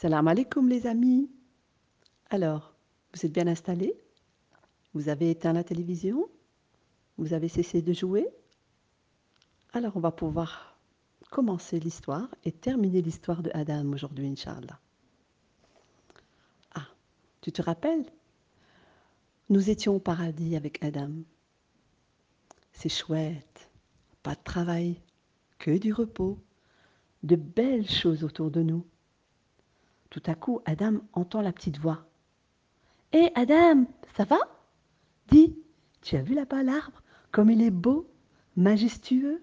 Salam alaikum les amis. Alors, vous êtes bien installés? Vous avez éteint la télévision? Vous avez cessé de jouer? Alors on va pouvoir commencer l'histoire et terminer l'histoire de Adam aujourd'hui, Inch'Allah. Ah, tu te rappelles? Nous étions au paradis avec Adam. C'est chouette, pas de travail, que du repos, de belles choses autour de nous. Tout à coup, Adam entend la petite voix. Hé Adam, ça va? Dis, tu as vu là-bas l'arbre? Comme il est beau, majestueux.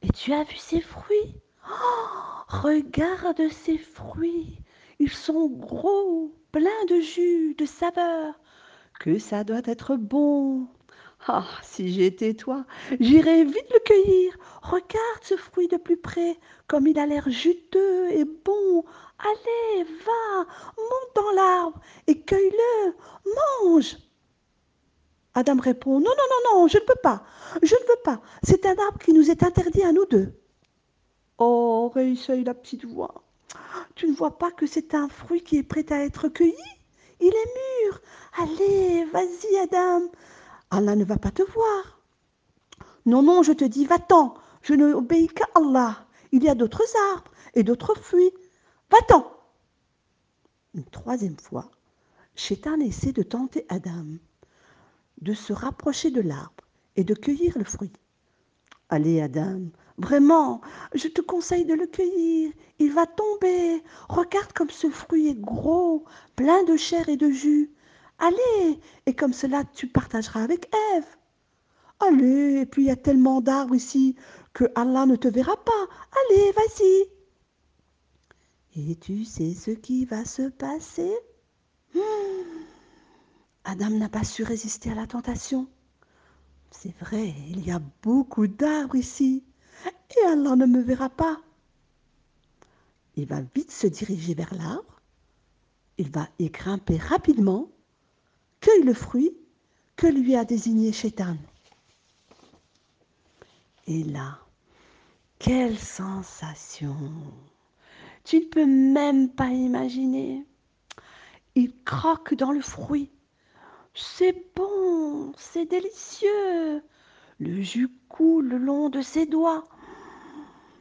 Et tu as vu ses fruits? Oh, Regarde ces fruits. Ils sont gros, pleins de jus, de saveur. Que ça doit être bon ah, si j'étais toi, j'irais vite le cueillir. Regarde ce fruit de plus près, comme il a l'air juteux et bon. Allez, va, monte dans l'arbre et cueille-le, mange. Adam répond Non, non, non, non, je ne peux pas, je ne veux pas. C'est un arbre qui nous est interdit à nous deux. Oh, réessaye la petite voix. Tu ne vois pas que c'est un fruit qui est prêt à être cueilli? Il est mûr. Allez, vas-y, Adam, Allah ne va pas te voir. Non, non, je te dis, va-t'en, je n'obéis qu'à Allah. Il y a d'autres arbres et d'autres fruits. Va-t'en. Une troisième fois, Shaitan essaie de tenter Adam de se rapprocher de l'arbre et de cueillir le fruit. Allez, Adam, vraiment, je te conseille de le cueillir. Il va tomber. Regarde comme ce fruit est gros, plein de chair et de jus. Allez, et comme cela tu partageras avec Ève. Allez, et puis il y a tellement d'arbres ici que Allah ne te verra pas. Allez, vas-y. Et tu sais ce qui va se passer? Hmm. Adam n'a pas su résister à la tentation. C'est vrai, il y a beaucoup d'arbres ici, et Allah ne me verra pas. Il va vite se diriger vers l'arbre, il va y grimper rapidement, cueille le fruit que lui a désigné Shaitan. Et là, quelle sensation Tu ne peux même pas imaginer. Il croque dans le fruit. C'est bon, c'est délicieux. Le jus coule le long de ses doigts.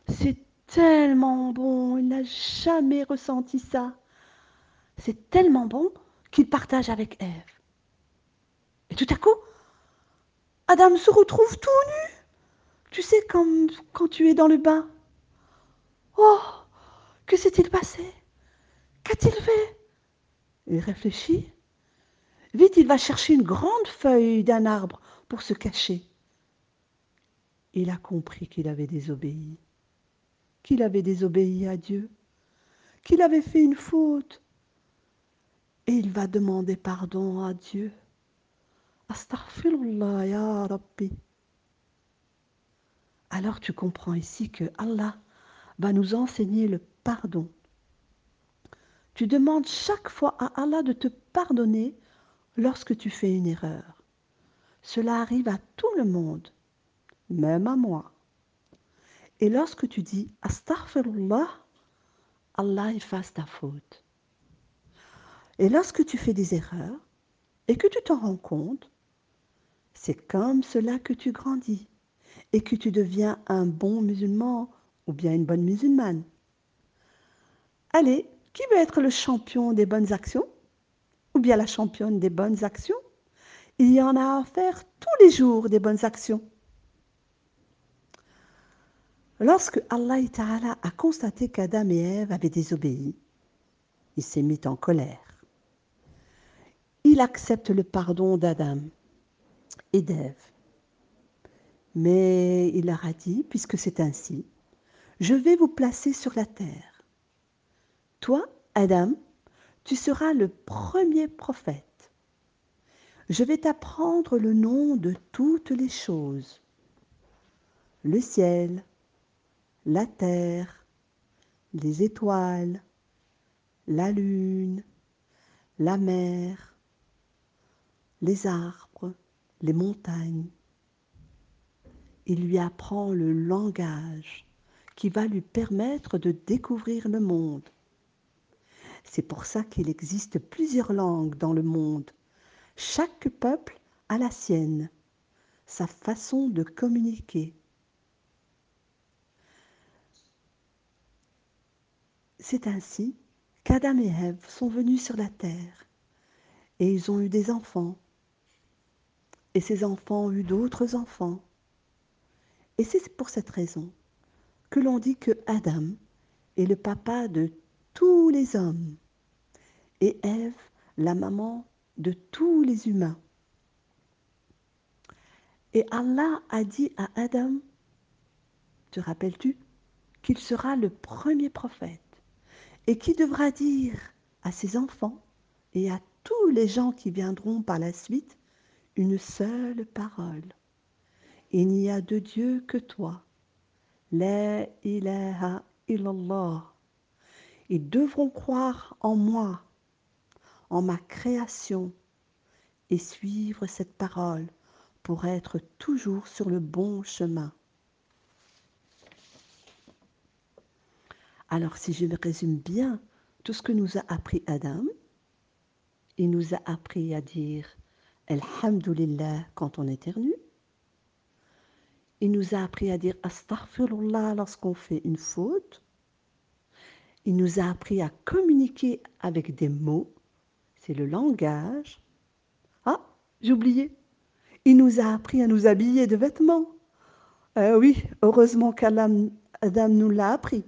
C'est tellement bon, il n'a jamais ressenti ça. C'est tellement bon qu'il partage avec Ève. Et tout à coup, Adam se retrouve tout nu. Tu sais, comme quand tu es dans le bain. Oh, que s'est-il passé? Qu'a-t-il fait? Il réfléchit. Vite, il va chercher une grande feuille d'un arbre pour se cacher. Il a compris qu'il avait désobéi, qu'il avait désobéi à Dieu, qu'il avait fait une faute. Et il va demander pardon à Dieu. Astaghfirullah ya Rabbi. Alors tu comprends ici que Allah va nous enseigner le pardon. Tu demandes chaque fois à Allah de te pardonner lorsque tu fais une erreur. Cela arrive à tout le monde, même à moi. Et lorsque tu dis Astaghfirullah, Allah efface ta faute. Et lorsque tu fais des erreurs et que tu t'en rends compte, c'est comme cela que tu grandis et que tu deviens un bon musulman ou bien une bonne musulmane. Allez, qui veut être le champion des bonnes actions ou bien la championne des bonnes actions? Il y en a à faire tous les jours des bonnes actions. Lorsque Allah Ta'ala a constaté qu'Adam et Ève avaient désobéi, il s'est mis en colère. Il accepte le pardon d'Adam et d'Ève. Mais il leur a dit, puisque c'est ainsi, je vais vous placer sur la terre. Toi, Adam, tu seras le premier prophète. Je vais t'apprendre le nom de toutes les choses. Le ciel, la terre, les étoiles, la lune, la mer, les arbres, les montagnes. Il lui apprend le langage qui va lui permettre de découvrir le monde. C'est pour ça qu'il existe plusieurs langues dans le monde. Chaque peuple a la sienne, sa façon de communiquer. C'est ainsi qu'Adam et Ève sont venus sur la terre et ils ont eu des enfants. Et ces enfants ont eu d'autres enfants. Et c'est pour cette raison que l'on dit que Adam est le papa de tous les hommes et Ève la maman de tous les humains. Et Allah a dit à Adam, te rappelles-tu, qu'il sera le premier prophète et qui devra dire à ses enfants et à tous les gens qui viendront par la suite une seule parole. Il n'y a de Dieu que toi. La ilaha illallah. Ils devront croire en moi, en ma création, et suivre cette parole pour être toujours sur le bon chemin. Alors si je résume bien tout ce que nous a appris Adam, il nous a appris à dire Alhamdulillah quand on éternue. Il nous a appris à dire Astaghfirullah lorsqu'on fait une faute. Il nous a appris à communiquer avec des mots. C'est le langage. Ah, j'ai oublié. Il nous a appris à nous habiller de vêtements. Euh, oui, heureusement qu'Adam nous l'a appris.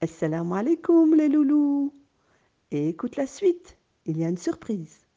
Assalamu alaikum les loulous. Et écoute la suite, il y a une surprise.